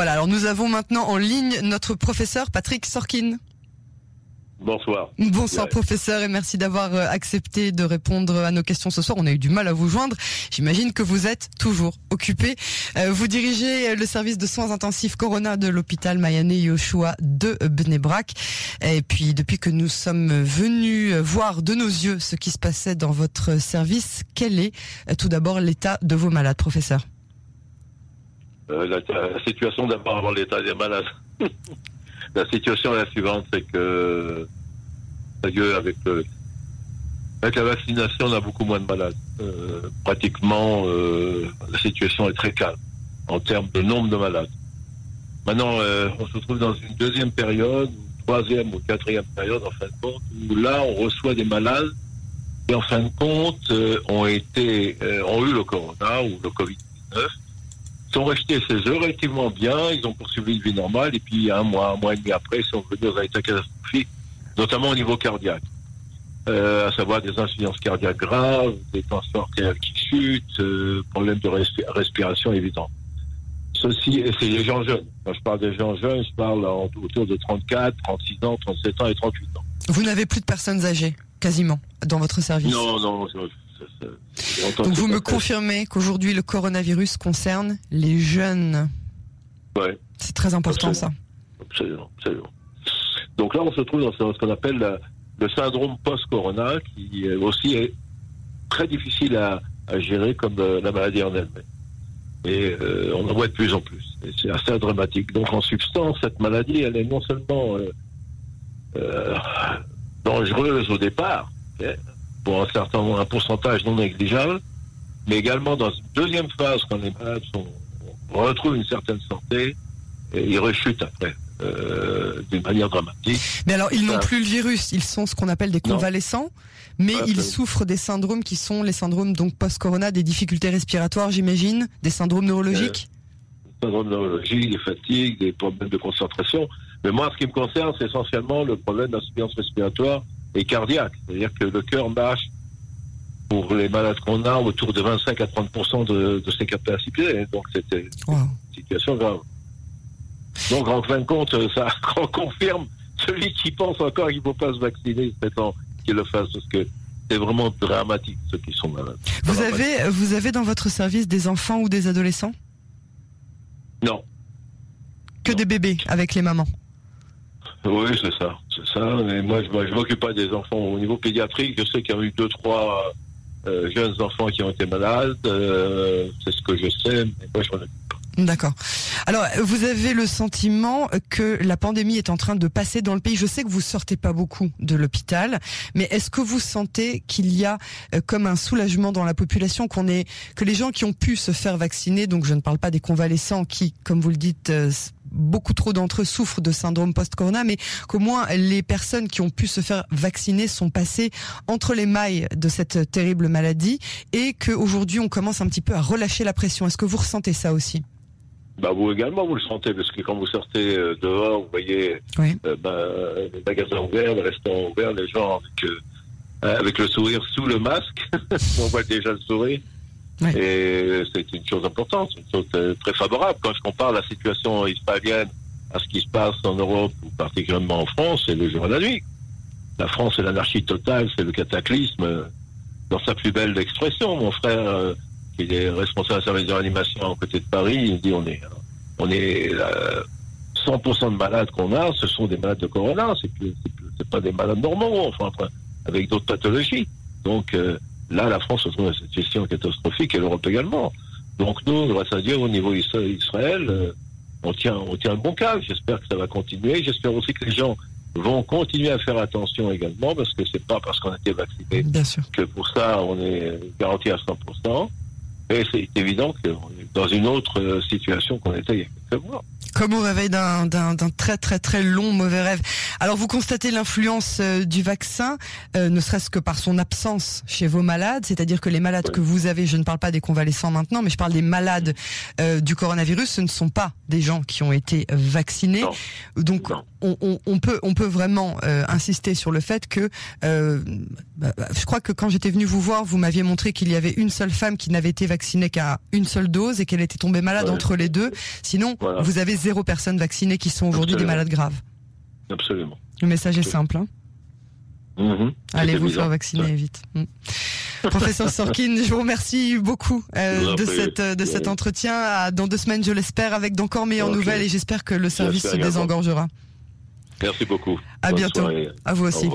Voilà, alors nous avons maintenant en ligne notre professeur Patrick Sorkin. Bonsoir. Bonsoir professeur et merci d'avoir euh, accepté de répondre à nos questions ce soir. On a eu du mal à vous joindre. J'imagine que vous êtes toujours occupé. Euh, vous dirigez le service de soins intensifs Corona de l'hôpital Mayane Yoshua de Bnebrak. Et puis depuis que nous sommes venus voir de nos yeux ce qui se passait dans votre service, quel est euh, tout d'abord l'état de vos malades, professeur? La, la, situation d'abord avant l'état des malades. La situation est la suivante, c'est que avec, la vaccination, on a beaucoup moins de malades. Euh, pratiquement, euh, la situation est très calme en termes de nombre de malades. Maintenant, euh, on se trouve dans une deuxième période, troisième ou quatrième période, en fin de compte, où là, on reçoit des malades qui, en fin de compte, ont eu le corona ou le Covid-19 sont restés chez eux relativement bien, ils ont poursuivi une vie normale, et puis un mois, un mois et demi après, ils sont revenus dans un état catastrophique, notamment au niveau cardiaque. Euh, à savoir des insuffisances cardiaques graves, des tensions artérielles qui chutent, euh, problèmes de respiration évidents. Ceci, c'est les gens jeunes. Quand je parle des gens jeunes, je parle autour de 34, 36 ans, 37 ans et 38 ans. Vous n'avez plus de personnes âgées, quasiment, dans votre service? Non, non, donc vous me confirmez qu'aujourd'hui le coronavirus concerne les jeunes. Ouais. C'est très important ça. Absolument, absolument. Donc là on se trouve dans ce qu'on appelle le syndrome post-corona qui aussi est très difficile à, gérer comme euh, la maladie en elle-même. Et euh, on en voit de plus en plus. Et c'est assez dramatique. Donc en substance, cette maladie, elle est non seulement euh, dangereuse au départ, pour un certain un pourcentage non négligeable, mais également dans une deuxième phase, quand les malades sont, retrouvent une certaine santé, et ils rechutent après. Euh, d'une manière dramatique. Mais alors, ils n'ont plus le virus, ils sont ce qu'on appelle des convalescents, mais ils souffrent des syndromes qui sont les syndromes donc post-corona, des difficultés respiratoires, j'imagine, des syndromes neurologiques. Euh, syndromes neurologiques, des fatigues, des problèmes de concentration. Mais moi, ce qui me concerne, c'est essentiellement le problème d'insuffisance respiratoire et cardiaque. C'est-à-dire que le cœur marche pour les malades qu'on a autour de 25 à 30 de, de ses capacités. Donc c'était une situation grave. Donc en fin de compte, ça confirme celui qui pense encore qu'il ne faut pas se vacciner, c'est temps qu'il le fasse parce que c'est vraiment dramatique ceux qui sont malades. Vous avez, vous avez dans votre service des enfants ou des adolescents? Non. Que des bébés avec les mamans? Oui, c'est ça ça. Mais moi, je, je m'occupe pas des enfants au niveau pédiatrique. Je sais qu'il y a eu deux, trois euh, jeunes enfants qui ont été malades. Euh, c'est ce que je sais, mais moi, je m'en occupe pas. D'accord. Alors, vous avez le sentiment que la pandémie est en train de passer dans le pays. Je sais que vous sortez pas beaucoup de l'hôpital, mais est-ce que vous sentez qu'il y a euh, comme un soulagement dans la population qu'on est que les gens qui ont pu se faire vacciner, donc je ne parle pas des convalescents qui, comme vous le dites, beaucoup trop d'entre eux souffrent de syndrome post-corona, mais qu'au moins les personnes qui ont pu se faire vacciner sont passées entre les mailles de cette terrible maladie et qu'aujourd'hui on commence un petit peu à relâcher la pression. Est-ce que vous ressentez ça aussi? Bah vous également, vous le sentez, parce que quand vous sortez euh, dehors, vous voyez euh, bah, les magasins ouverts, les restaurants ouverts, les gens avec, euh, avec le sourire sous le masque, on voit déjà le sourire. Et c'est une chose importante, une chose euh, très favorable. Quand je compare la situation israélienne à ce qui se passe en Europe, ou particulièrement en France, c'est le jour et la nuit. La France, c'est l'anarchie totale, c'est le cataclysme euh, dans sa plus belle expression. Mon frère, euh, qui est responsable de service de réanimation à côté de Paris, il dit on est, on est 100% de malades qu'on a, ce sont des malades de corona, c'est c'est pas des malades normaux, enfin, avec d'autres pathologies. Donc, Là, la France se trouve dans cette situation catastrophique et l'Europe également. Donc nous, grâce à Dieu, au niveau Israël, euh, on tient, on tient un bon cas. J'espère que ça va continuer. J'espère aussi que les gens vont continuer à faire attention également parce que c'est pas parce qu'on a été vacciné que pour ça on est garanti à 100%. Et c'est évident qu'on est dans une autre euh, situation qu'on était il y a quelques mois comme au réveil d'un très très très long mauvais rêve. Alors vous constatez l'influence euh, du vaccin, euh, ne serait-ce que par son absence chez vos malades, c'est-à-dire que les malades que vous avez, je ne parle pas des convalescents maintenant, mais je parle des malades euh, du coronavirus, ce ne sont pas des gens qui ont été vaccinés. Donc On, on, on, peut on peut vraiment insister sur le fait que bah, bah, je crois que quand j'étais venu vous voir, vous m'aviez montré qu'il y avait une seule femme qui n'avait été vaccinée qu'à une seule dose et qu'elle était tombée malade entre les deux. Sinon, vous avez zéro zéro personne vaccinée qui sont aujourd'hui des malades graves. Absolument. Le message est simple. Hein. Mm-hmm. Allez vous faire vacciner vite. Mm. Professeur Sorkin, je vous remercie beaucoup euh, de, cette, de cet entretien. dans deux semaines, je l'espère, avec d'encore meilleures nouvelles et j'espère que le service se désengorgera. Merci beaucoup. À bientôt. À vous aussi.